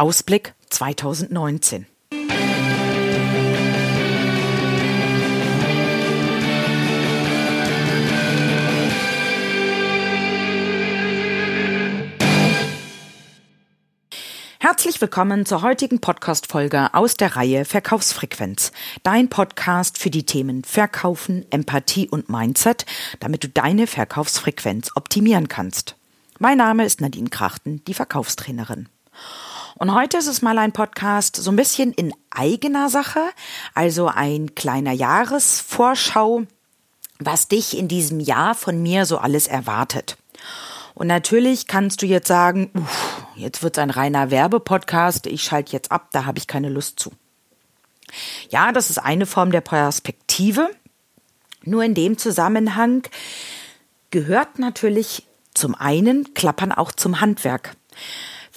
Ausblick 2019. Herzlich willkommen zur heutigen Podcast-Folge aus der Reihe Verkaufsfrequenz. Dein Podcast für die Themen Verkaufen, Empathie und Mindset, damit du deine Verkaufsfrequenz optimieren kannst. Mein Name ist Nadine Krachten, die Verkaufstrainerin. Und heute ist es mal ein Podcast so ein bisschen in eigener Sache, also ein kleiner Jahresvorschau, was dich in diesem Jahr von mir so alles erwartet. Und natürlich kannst du jetzt sagen, uff, jetzt wird's ein reiner Werbepodcast, ich schalte jetzt ab, da habe ich keine Lust zu. Ja, das ist eine Form der Perspektive. Nur in dem Zusammenhang gehört natürlich zum einen Klappern auch zum Handwerk.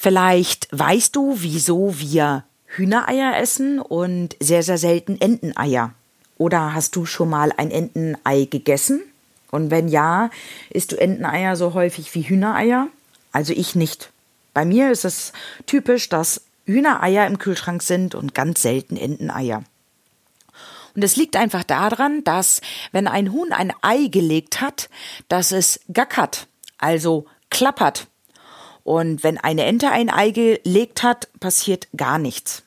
Vielleicht weißt du, wieso wir Hühnereier essen und sehr, sehr selten Enteneier. Oder hast du schon mal ein Entenei gegessen? Und wenn ja, isst du Enteneier so häufig wie Hühnereier? Also ich nicht. Bei mir ist es typisch, dass Hühnereier im Kühlschrank sind und ganz selten Enteneier. Und es liegt einfach daran, dass wenn ein Huhn ein Ei gelegt hat, dass es gackert, also klappert. Und wenn eine Ente ein Ei gelegt hat, passiert gar nichts.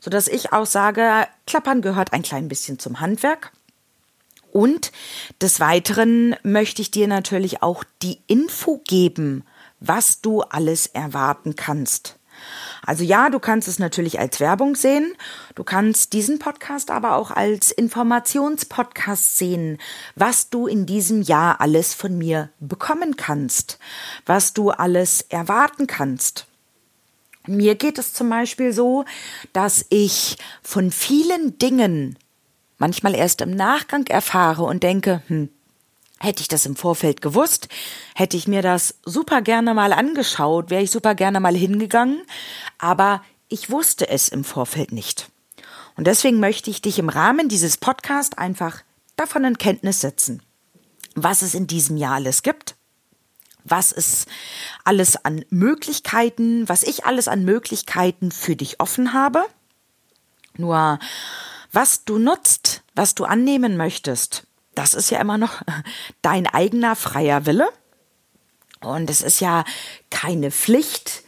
Sodass ich auch sage, klappern gehört ein klein bisschen zum Handwerk. Und des Weiteren möchte ich dir natürlich auch die Info geben, was du alles erwarten kannst. Also ja, du kannst es natürlich als Werbung sehen. Du kannst diesen Podcast aber auch als Informationspodcast sehen, was du in diesem Jahr alles von mir bekommen kannst, was du alles erwarten kannst. Mir geht es zum Beispiel so, dass ich von vielen Dingen manchmal erst im Nachgang erfahre und denke, hm, hätte ich das im Vorfeld gewusst, hätte ich mir das super gerne mal angeschaut, wäre ich super gerne mal hingegangen, aber ich wusste es im Vorfeld nicht. Und deswegen möchte ich dich im Rahmen dieses Podcasts einfach davon in Kenntnis setzen, was es in diesem Jahr alles gibt, was es alles an Möglichkeiten, was ich alles an Möglichkeiten für dich offen habe. Nur was du nutzt, was du annehmen möchtest, das ist ja immer noch dein eigener freier Wille. Und es ist ja keine Pflicht,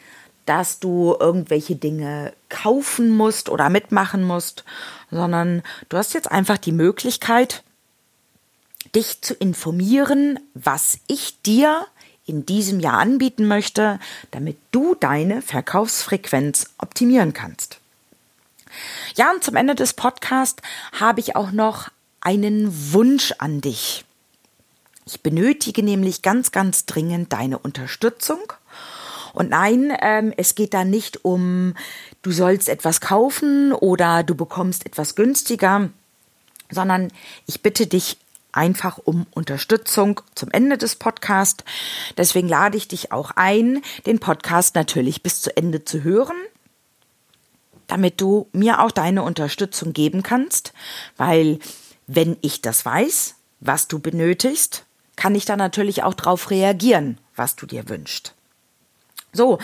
dass du irgendwelche Dinge kaufen musst oder mitmachen musst, sondern du hast jetzt einfach die Möglichkeit, dich zu informieren, was ich dir in diesem Jahr anbieten möchte, damit du deine Verkaufsfrequenz optimieren kannst. Ja, und zum Ende des Podcasts habe ich auch noch einen Wunsch an dich. Ich benötige nämlich ganz, ganz dringend deine Unterstützung. Und nein, ähm, es geht da nicht um, du sollst etwas kaufen oder du bekommst etwas günstiger, sondern ich bitte dich einfach um Unterstützung zum Ende des Podcasts. Deswegen lade ich dich auch ein, den Podcast natürlich bis zu Ende zu hören damit du mir auch deine Unterstützung geben kannst, weil wenn ich das weiß, was du benötigst, kann ich da natürlich auch darauf reagieren, was du dir wünschst. So,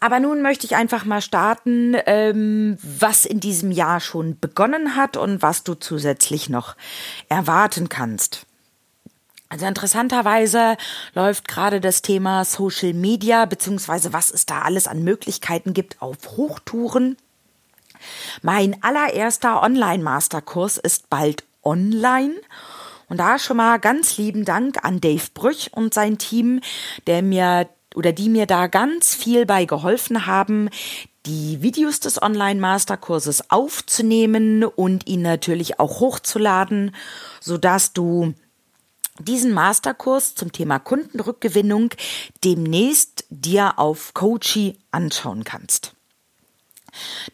aber nun möchte ich einfach mal starten, ähm, was in diesem Jahr schon begonnen hat und was du zusätzlich noch erwarten kannst. Also interessanterweise läuft gerade das Thema Social Media, beziehungsweise was es da alles an Möglichkeiten gibt, auf Hochtouren. Mein allererster Online-Masterkurs ist bald online. Und da schon mal ganz lieben Dank an Dave Brüch und sein Team, der mir oder die mir da ganz viel bei geholfen haben, die Videos des Online-Masterkurses aufzunehmen und ihn natürlich auch hochzuladen, sodass du diesen Masterkurs zum Thema Kundenrückgewinnung demnächst dir auf Coachy anschauen kannst.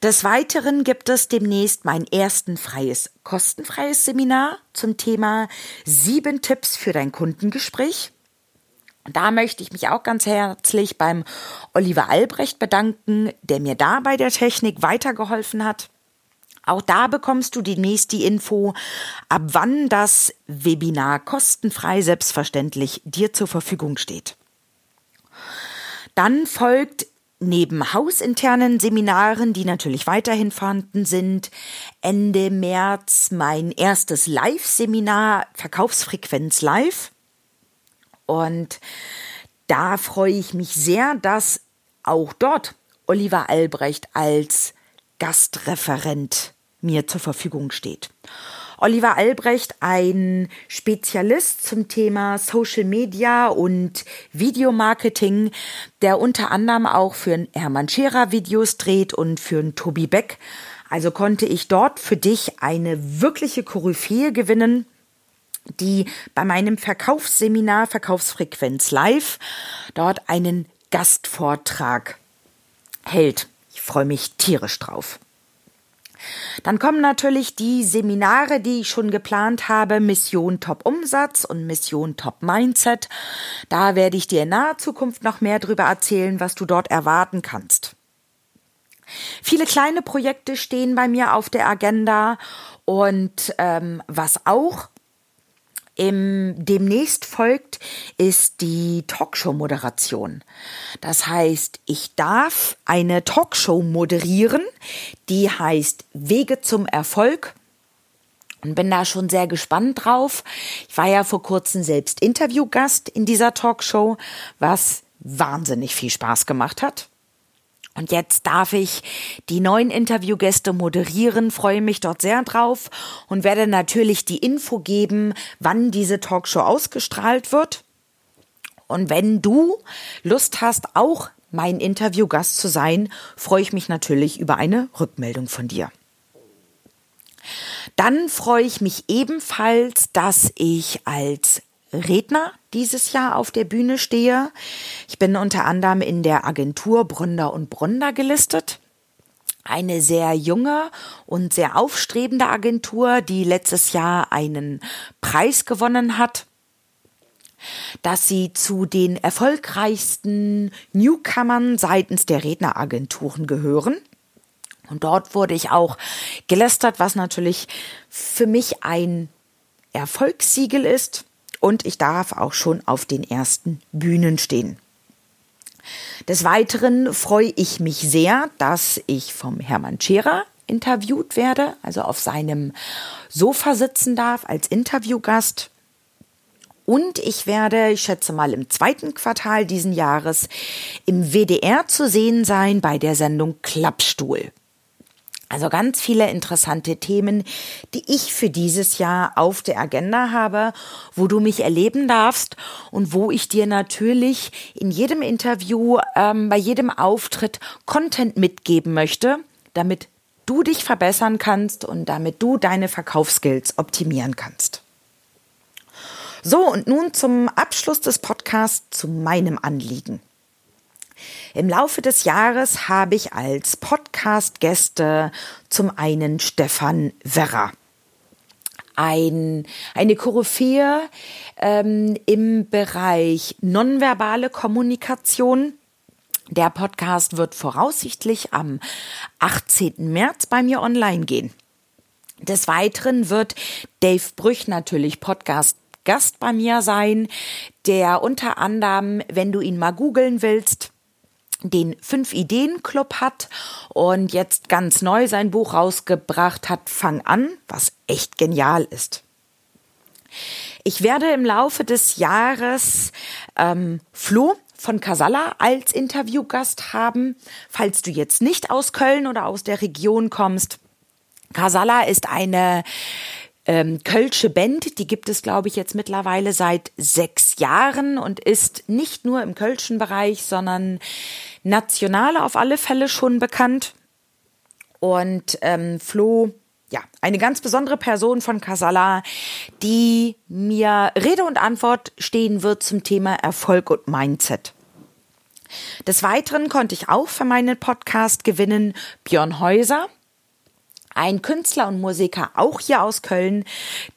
Des Weiteren gibt es demnächst mein ersten freies, kostenfreies Seminar zum Thema sieben Tipps für dein Kundengespräch. Da möchte ich mich auch ganz herzlich beim Oliver Albrecht bedanken, der mir da bei der Technik weitergeholfen hat. Auch da bekommst du demnächst die Info, ab wann das Webinar kostenfrei selbstverständlich dir zur Verfügung steht. Dann folgt neben hausinternen Seminaren, die natürlich weiterhin vorhanden sind, Ende März mein erstes Live-Seminar Verkaufsfrequenz Live. Und da freue ich mich sehr, dass auch dort Oliver Albrecht als Gastreferent mir zur Verfügung steht. Oliver Albrecht, ein Spezialist zum Thema Social Media und Videomarketing, der unter anderem auch für einen Hermann Scherer Videos dreht und für einen Tobi Beck. Also konnte ich dort für dich eine wirkliche Koryphäe gewinnen, die bei meinem Verkaufsseminar Verkaufsfrequenz Live dort einen Gastvortrag hält. Ich freue mich tierisch drauf. Dann kommen natürlich die Seminare, die ich schon geplant habe, Mission Top Umsatz und Mission Top Mindset. Da werde ich dir in naher Zukunft noch mehr darüber erzählen, was du dort erwarten kannst. Viele kleine Projekte stehen bei mir auf der Agenda und ähm, was auch im, demnächst folgt, ist die Talkshow-Moderation. Das heißt, ich darf eine Talkshow moderieren, die heißt Wege zum Erfolg und bin da schon sehr gespannt drauf. Ich war ja vor kurzem selbst Interviewgast in dieser Talkshow, was wahnsinnig viel Spaß gemacht hat. Und jetzt darf ich die neuen Interviewgäste moderieren, freue mich dort sehr drauf und werde natürlich die Info geben, wann diese Talkshow ausgestrahlt wird. Und wenn du Lust hast, auch mein Interviewgast zu sein, freue ich mich natürlich über eine Rückmeldung von dir. Dann freue ich mich ebenfalls, dass ich als Redner dieses Jahr auf der Bühne stehe. Ich bin unter anderem in der Agentur Bründer und Bründer gelistet. Eine sehr junge und sehr aufstrebende Agentur, die letztes Jahr einen Preis gewonnen hat dass sie zu den erfolgreichsten Newcomern seitens der Redneragenturen gehören. Und dort wurde ich auch gelästert, was natürlich für mich ein Erfolgssiegel ist und ich darf auch schon auf den ersten Bühnen stehen. Des Weiteren freue ich mich sehr, dass ich vom Hermann Scherer interviewt werde, also auf seinem Sofa sitzen darf als Interviewgast. Und ich werde, ich schätze mal im zweiten Quartal diesen Jahres, im WDR zu sehen sein bei der Sendung Klappstuhl. Also ganz viele interessante Themen, die ich für dieses Jahr auf der Agenda habe, wo du mich erleben darfst und wo ich dir natürlich in jedem Interview, ähm, bei jedem Auftritt Content mitgeben möchte, damit du dich verbessern kannst und damit du deine Verkaufsskills optimieren kannst. So, und nun zum Abschluss des Podcasts zu meinem Anliegen. Im Laufe des Jahres habe ich als Podcast-Gäste zum einen Stefan Werrer. Ein, eine Koryphäe ähm, im Bereich nonverbale Kommunikation. Der Podcast wird voraussichtlich am 18. März bei mir online gehen. Des Weiteren wird Dave Brüch natürlich Podcast Gast bei mir sein, der unter anderem, wenn du ihn mal googeln willst, den Fünf Ideen Club hat und jetzt ganz neu sein Buch rausgebracht hat, Fang an, was echt genial ist. Ich werde im Laufe des Jahres ähm, Flo von Casalla als Interviewgast haben. Falls du jetzt nicht aus Köln oder aus der Region kommst, Casalla ist eine ähm, Kölsche Band, die gibt es, glaube ich, jetzt mittlerweile seit sechs Jahren und ist nicht nur im Kölschen Bereich, sondern national auf alle Fälle schon bekannt. Und ähm, Flo, ja, eine ganz besondere Person von Casala, die mir Rede und Antwort stehen wird zum Thema Erfolg und Mindset. Des Weiteren konnte ich auch für meinen Podcast gewinnen Björn Häuser ein Künstler und Musiker, auch hier aus Köln,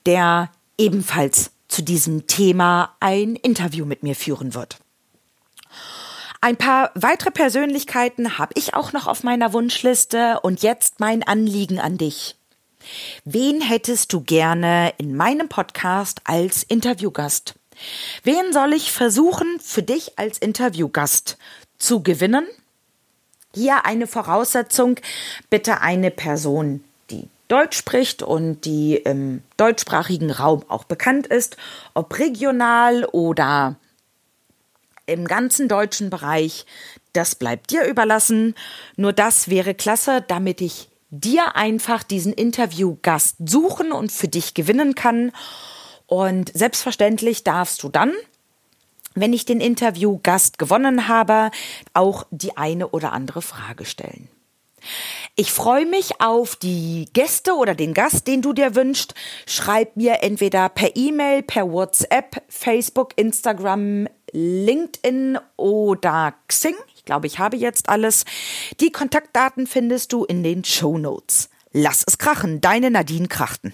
der ebenfalls zu diesem Thema ein Interview mit mir führen wird. Ein paar weitere Persönlichkeiten habe ich auch noch auf meiner Wunschliste und jetzt mein Anliegen an dich. Wen hättest du gerne in meinem Podcast als Interviewgast? Wen soll ich versuchen, für dich als Interviewgast zu gewinnen? Hier eine Voraussetzung, bitte eine Person, Deutsch spricht und die im deutschsprachigen Raum auch bekannt ist, ob regional oder im ganzen deutschen Bereich, das bleibt dir überlassen. Nur das wäre klasse, damit ich dir einfach diesen Interviewgast suchen und für dich gewinnen kann. Und selbstverständlich darfst du dann, wenn ich den Interviewgast gewonnen habe, auch die eine oder andere Frage stellen. Ich freue mich auf die Gäste oder den Gast, den du dir wünschst. Schreib mir entweder per E-Mail, per WhatsApp, Facebook, Instagram, LinkedIn oder Xing. Ich glaube, ich habe jetzt alles. Die Kontaktdaten findest du in den Show Notes. Lass es krachen, deine Nadine Krachten.